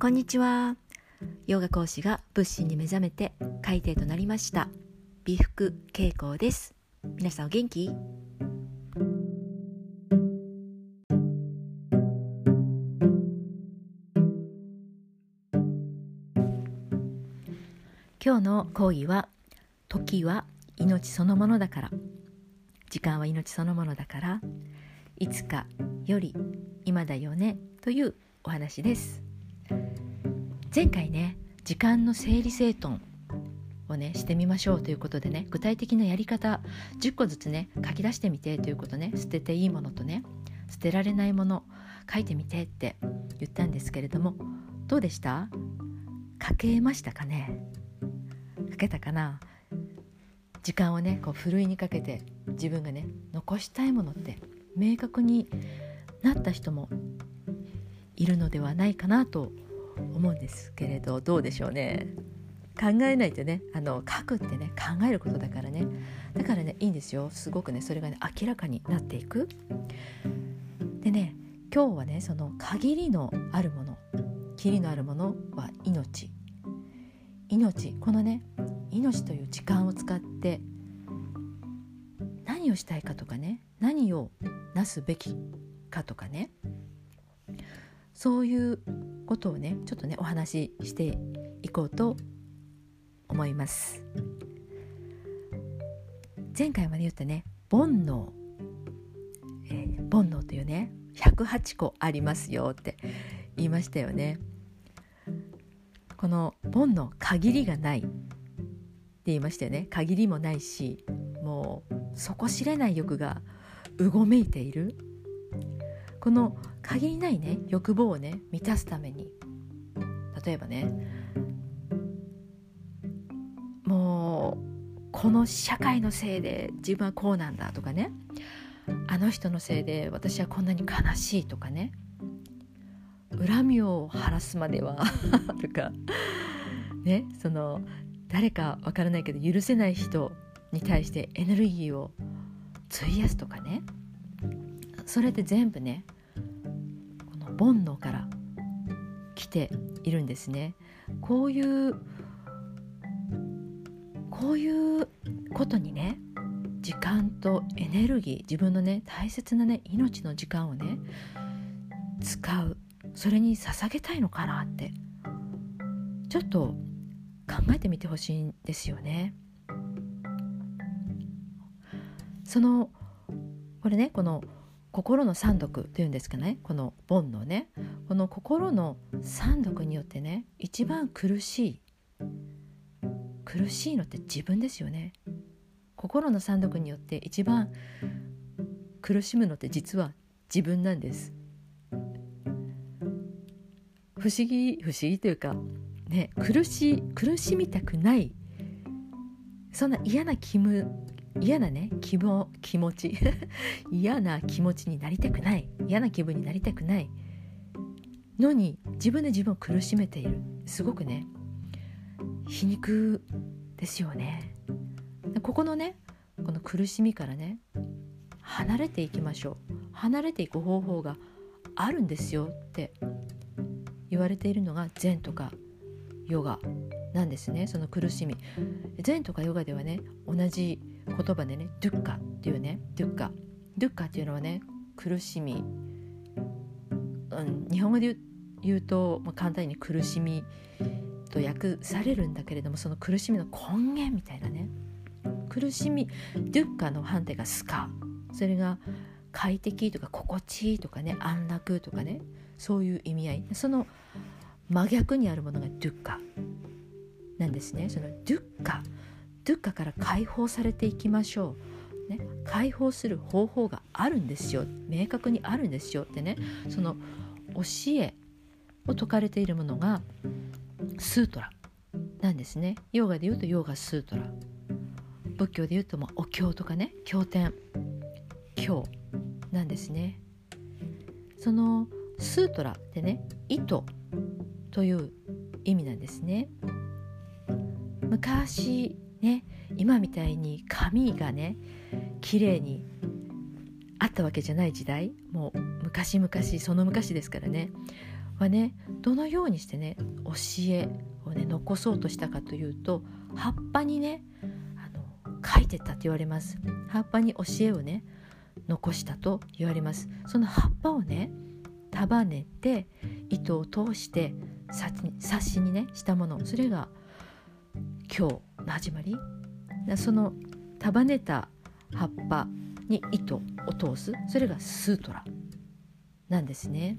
こんにちは。ヨガ講師が仏心に目覚めて海底となりました。美福恵子です。皆さんお元気？今日の講義は時は命そのものだから。時間は命そのものだから。いつかより今だよね。というお話です。前回ね時間の整理整頓をねしてみましょうということでね具体的なやり方10個ずつね書き出してみてということね捨てていいものとね捨てられないもの書いてみてって言ったんですけれどもどうでした？書けましたかね？書けたかな？時間をねこうふるいにかけて自分がね残したいものって明確になった人もいるのではないかなと思います思うんですけれどどうでしょうね。考えないとねあの書くってね考えることだからね。だからねいいんですよ。すごくねそれがね明らかになっていく。でね今日はねその限りのあるものキリのあるものは命。命。このね命という時間を使って何をしたいかとかね何をなすべきかとかね。そういうことをねちょっとねお話ししていこうと思います。前回まで言ったね煩悩、えー、煩悩というね108個ありますよって言いましたよね。この煩悩限りがないって言いましたよね。限りもないしもう底知れない欲がうごめいている。この限りないね欲望をね満たすために。例えばねもうこの社会のせいで自分はこうなんだとかねあの人のせいで私はこんなに悲しいとかね恨みを晴らすまでは とかねその誰かわからないけど許せない人に対してエネルギーを費やすとかね。それで全部ねこの煩悩から来ているんですねこういうこういうことにね時間とエネルギー自分のね大切なね命の時間をね使うそれに捧げたいのかなってちょっと考えてみてほしいんですよね。そのこれねこの心の三毒というんですかね。この煩悩ね。この心の三毒によってね一番苦しい苦しいのって自分ですよね。心の三毒によって一番苦しむのって実は自分なんです。不思議不思議というかね苦し苦しみたくないそんな嫌な気分嫌なね気も気持ち。嫌な気持ちになりたくない。嫌な気分になりたくない。のに自分で自分を苦しめている。すごくね皮肉ですよね。ここのねこの苦しみからね離れていきましょう。離れていく方法があるんですよって言われているのが禅とかヨガなんですね。その苦しみ。禅とかヨガではね同じ言葉でねドゥッカっていうねドゥッカドゥッカっていうのはね苦しみ、うん、日本語で言うと、まあ、簡単に苦しみと訳されるんだけれどもその苦しみの根源みたいなね。苦しみドゥッカの判定がスカ。それが快適とか心地いいとかね安楽とかねそういう意味合い。その真逆にあるものがドゥッカなんですね。そのドゥッカドゥッカから解放されていきましょう、ね、解放する方法があるんですよ。明確にあるんですよってね。その教えを説かれているものがスートラなんですね。ヨーガで言うとヨーガスートラ。仏教で言うともお経とかね。経典。経なんですね。そのスートラってね糸という意味なんですね。昔ね今みたいに紙がね綺麗にあったわけじゃない時代もう昔々その昔ですからねはねどのようにしてね教えをね残そうとしたかというと葉っぱにねあの書いてたと言われます。葉っぱに教えをね残したと言われます。その葉っぱをね束ねて糸を通して冊子にねしたもの。それが今日始まり？その束ねた葉っぱに糸を通す？それがスートラ。なんですね。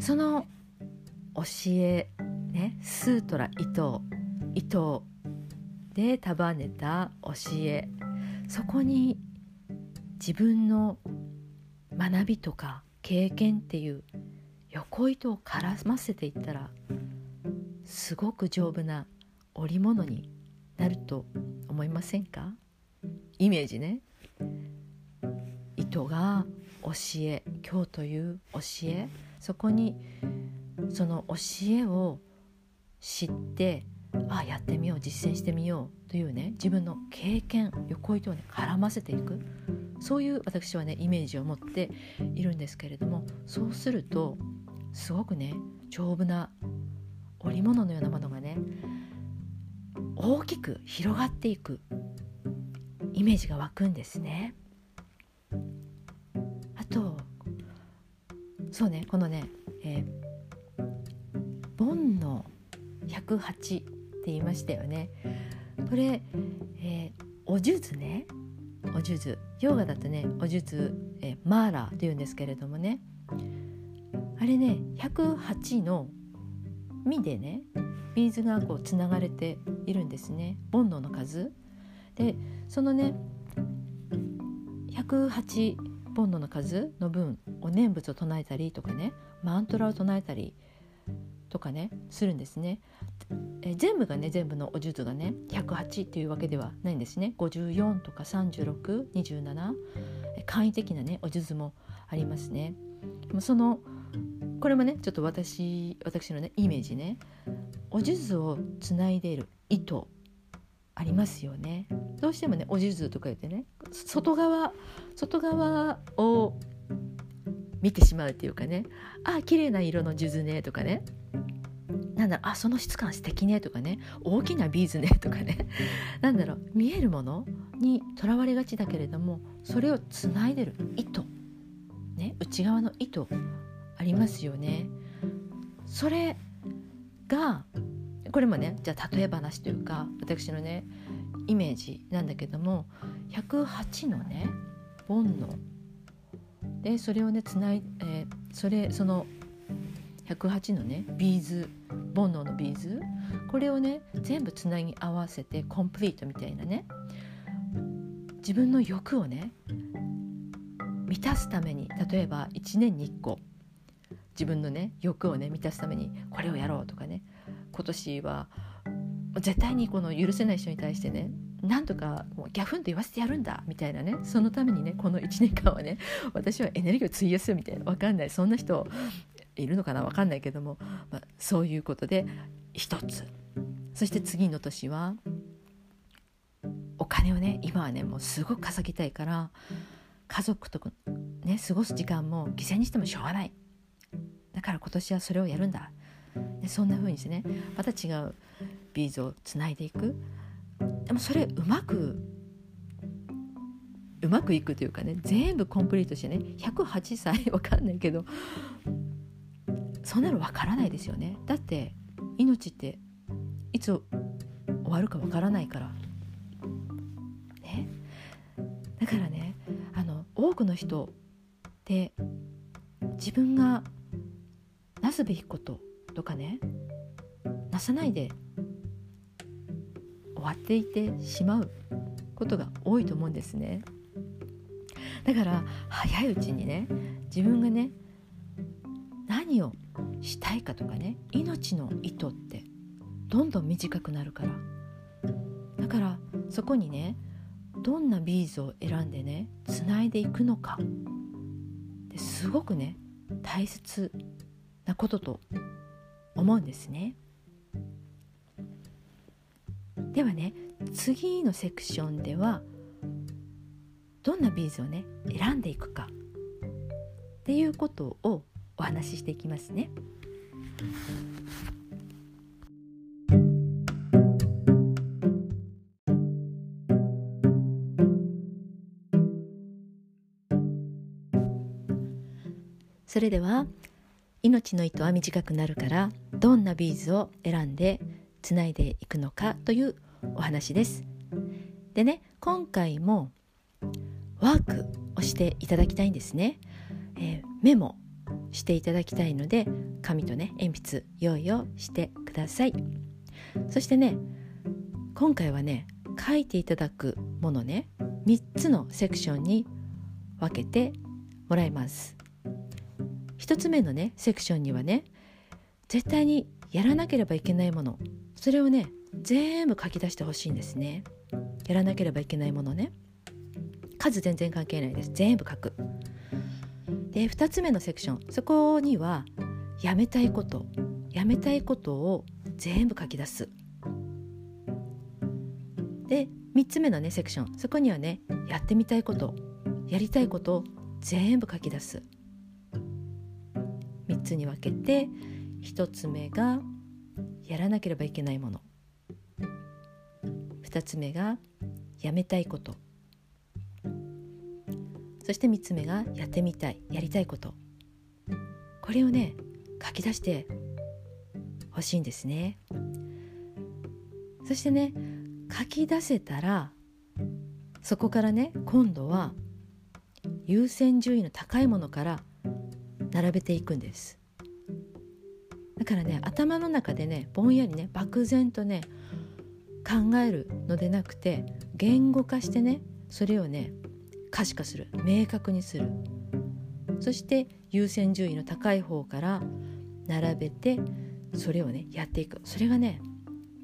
その教えねスートラ糸糸で束ねた教え。そこに自分の学びとか経験っていう横糸を絡ませていったらすごく丈夫な織物になると思いませんか？イメージね。糸が教え今日という教え。そこにその教えを知ってあやってみよう実践してみようというね自分の経験横糸をね絡ませていく。そういう私はねイメージを持っているんですけれどもそうするとすごくね丈夫な織物のようなものがね大きく広がっていくイメージが湧くんですね。あとそうねこのね、えー、ボンの108って言いましたよね。これ、えー、お数珠ねお数珠ヨガだとねお数珠、えー、マーラーというんですけれどもねあれね108の実でねビーズがこうつながれているんですね。煩悩の数。でそのね108煩悩の数の分お念仏を唱えたりとかねマントラを唱えたりとかねするんですね。え全部がね全部のお術がね108っていうわけではないんですね。54とか3627簡易的なねお術もありますね。そのこれもねちょっと私私のねイメージね。お数珠をつないでいる。糸ありますよね。どうしてもねお数珠とか言ってね外側外側を見てしまうっていうかねあ綺麗な色の数珠ねとかね。なんだあその質感素敵ねとかね大きなビーズねとかね。なんだろう 見えるものにとらわれがちだけれどもそれをつないでる糸ね。内側の糸ありますよね。それがこれもねじゃあ例え話というか私のねイメージなんだけども108のね煩悩。でそれをねつない、えー、それその108のねビーズ煩悩のビーズ。これをね全部つなぎ合わせてコンプリートみたいなね自分の欲をね満たすために例えば1年に1個自分のね欲をね満たすためにこれをやろうとかね。今年は絶対にこの許せない人に対してねなんとかもうギャフンと言わせてやるんだみたいなねそのためにねこの1年間はね私はエネルギーを費やすみたいな分かんない。そんな人いるのかな分かんないけども、まあ、そういうことで一つ。そして次の年はお金をね今はねもうすごく稼ぎたいから家族とね過ごす時間も犠牲にしてもしょうがない。だから今年はそれをやるんだ。でそんな風にしてねまた違うビーズをつないでいく。でもそれうまくうまくいくというかね全部コンプリートしてね108歳わかんないけどそんなのわからないですよね。だって命っていつ終わるかわからないから。ね。だからねあの多くの人で自分がなすべきこととかねなさないで終わっていてしまうことが多いと思うんですね。だから早いうちにね自分がね何をしたいかとかね命の意図ってどんどん短くなるから。だからそこにねどんなビーズを選んでねつないでいくのか。ですごくね大切。なことと思うんですね。ではね次のセクションではどんなビーズをね選んでいくかっていうことをお話ししていきますね。それでは命の糸は短くなるからどんなビーズを選んでつないでいくのかというお話です。でね今回もワークをしていただきたいんですね。えー、メモしていただきたいので紙とね鉛筆用意をしてください。そしてね今回はね書いていただくものね3つのセクションに分けてもらいます。1つ目のねセクションにはね絶対にやらなければいけないもの。それをね全部書き出してほしいんですね。やらなければいけないものね。数全然関係ないです。全部書く。で2つ目のセクション。そこにはやめたいこと。やめたいことを全部書き出す。で3つ目のねセクション。そこにはねやってみたいこと。やりたいことを全部書き出す。3つに分けて1つ目がやらなければいけないもの。2つ目がやめたいこと。そして3つ目がやってみたいやりたいこと。これをね書き出してほしいんですね。そしてね書き出せたらそこからね今度は優先順位の高いものから並べていくんです。だからね頭の中でねぼんやりね漠然とね考えるのでなくて言語化してねそれをね可視化する。明確にする。そして優先順位の高い方から並べてそれをねやっていく。それがね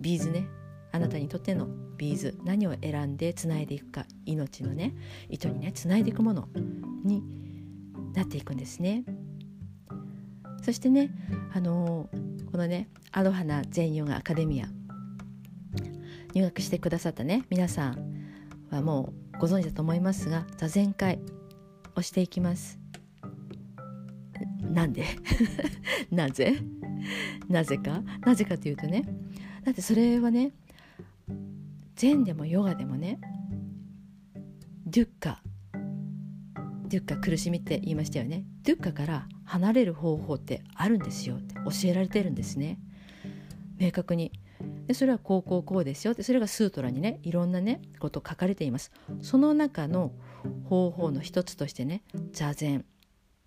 ビーズね。あなたにとってのビーズ。何を選んでつないでいくか。命のね糸にねつないでいくものになっていくんですね。そしてねあのー、このねアロハな禅ヨガアカデミア入学してくださったね皆さんはもうご存知だと思いますが座禅会をしていきます。なんで？なぜ？なぜか？なぜかというとねだってそれはね禅でもヨガでもねデュッカデュッカ苦しみって言いましたよねデュッカから離れる方法ってあるんですよって教えられてるんですね明確にでそれはこうこうこうですよってそれがスートラにねいろんなねこと書かれていますその中の方法の一つとしてね座禅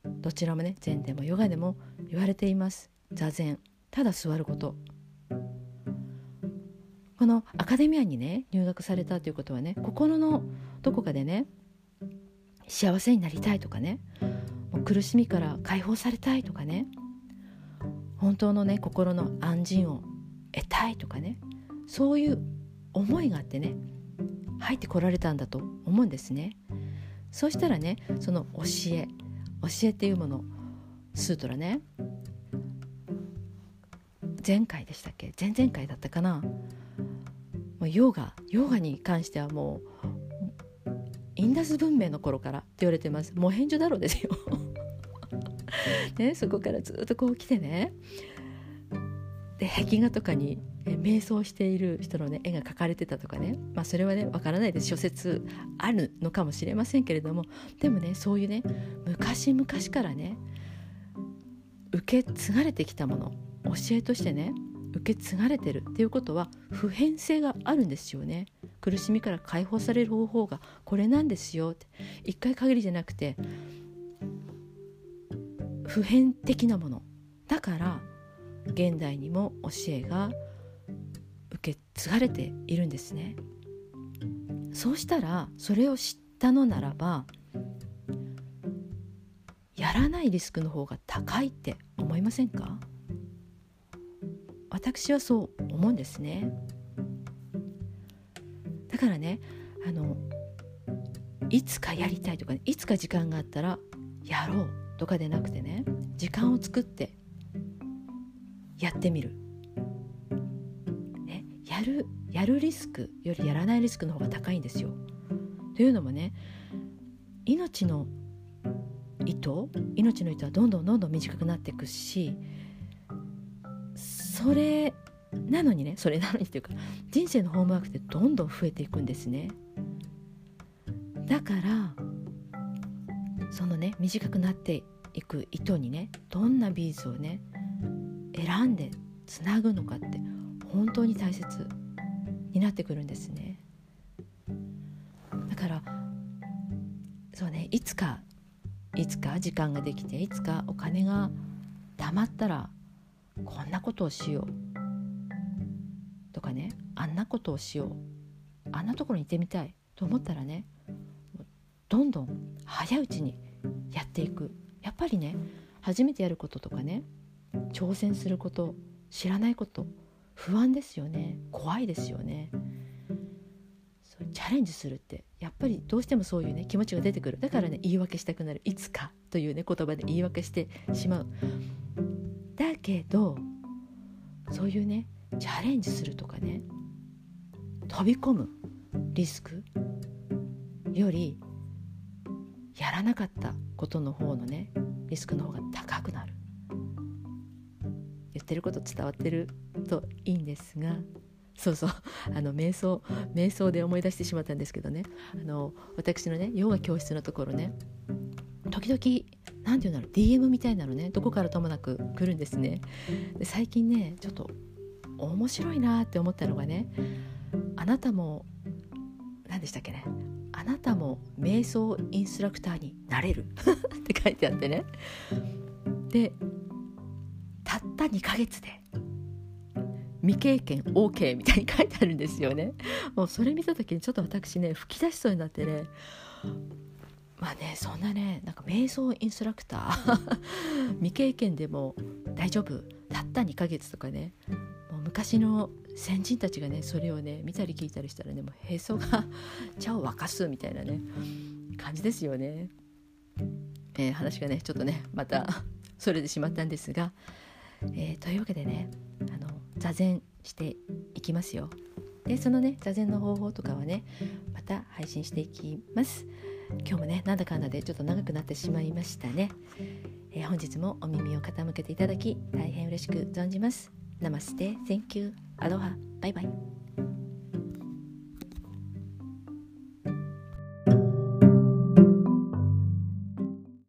どちらもね禅でもヨガでも言われています座禅ただ座ることこのアカデミアにね入学されたということはね心のどこかでね幸せになりたいとかね。もう苦しみから解放されたいとかね。本当のね心の安心を得たいとかね。そういう思いがあってね入ってこられたんだと思うんですね。そうしたらねその教え教えっていうものスートラね前回でしたっけ？前々回だったかな？もうヨガヨガに関してはもうインダス文明の頃からって言われてます。もう返事だろうですよ。ね、そこからずっとこう来てね。で壁画とかに瞑想している人の、ね、絵が描かれてたとかね、まあ、それはねわからないです。諸説あるのかもしれませんけれども。でもねそういうね昔々からね受け継がれてきたもの教えとしてね受け継がれてるっていうことは普遍性があるんですよね苦しみから解放される方法がこれなんですよって。一回限りじゃなくて普遍的なもの。だから現代にも教えが受け継がれているんですね。そうしたらそれを知ったのならばやらないリスクの方が高いって思いませんか？私はそう思うんですね。だからねあのいつかやりたいとか、ね、いつか時間があったらやろうとかでなくてね時間を作ってやってみる、ね、やるやるリスクよりやらないリスクの方が高いんですよ。というのもね命の糸命の糸はどんどんどんどん短くなっていくしそれなのにねそれなのにっていうか人生のホームワークってどんどん増えていくんですね。だからそのね短くなっていく糸にねどんなビーズをね選んでつなぐのかって本当に大切になってくるんですね。だからそうねいつかいつか時間ができていつかお金が貯まったらこんなことをしよう。とかねあんなことをしようあんなところに行ってみたいと思ったらねどんどん早いうちにやっていく。やっぱりね初めてやることとかね挑戦すること知らないこと不安ですよね怖いですよね。そうチャレンジするってやっぱりどうしてもそういうね気持ちが出てくる。だからね言い訳したくなるいつかというね言葉で言い訳してしまう。だけどそういうねチャレンジするとかね飛び込むリスクよりやらなかったことの方のねリスクの方が高くなる。言ってること伝わってるといいんですがそうそうあの瞑想瞑想で思い出してしまったんですけどね。あの私のねヨガ教室のところね時々何て言うんだろう DM みたいなのねどこからともなく来るんですね。で最近ねちょっと面白いなって思ったのがねあなたも何でしたっけねあなたも瞑想インストラクターになれる って書いてあってね。でたった2ヶ月で未経験 OK みたいに書いてあるんですよね。もうそれ見た時にちょっと私ね吹き出しそうになってね。まあねそんなねなんか瞑想インストラクター。未経験でも大丈夫。たった2ヶ月とかね。昔の先人たちがねそれをね見たり聞いたりしたらねもうへそが茶を沸かすみたいなね感じですよね。えー、話がねちょっとねまたそれてしまったんですが、えー、というわけでねあの座禅していきますよ。でそのね座禅の方法とかはねまた配信していきます。今日もねなんだかんだでちょっと長くなってしまいましたね、えー、本日もお耳を傾けていただき大変嬉しく存じますナマステ Thank you. アロハバイバイ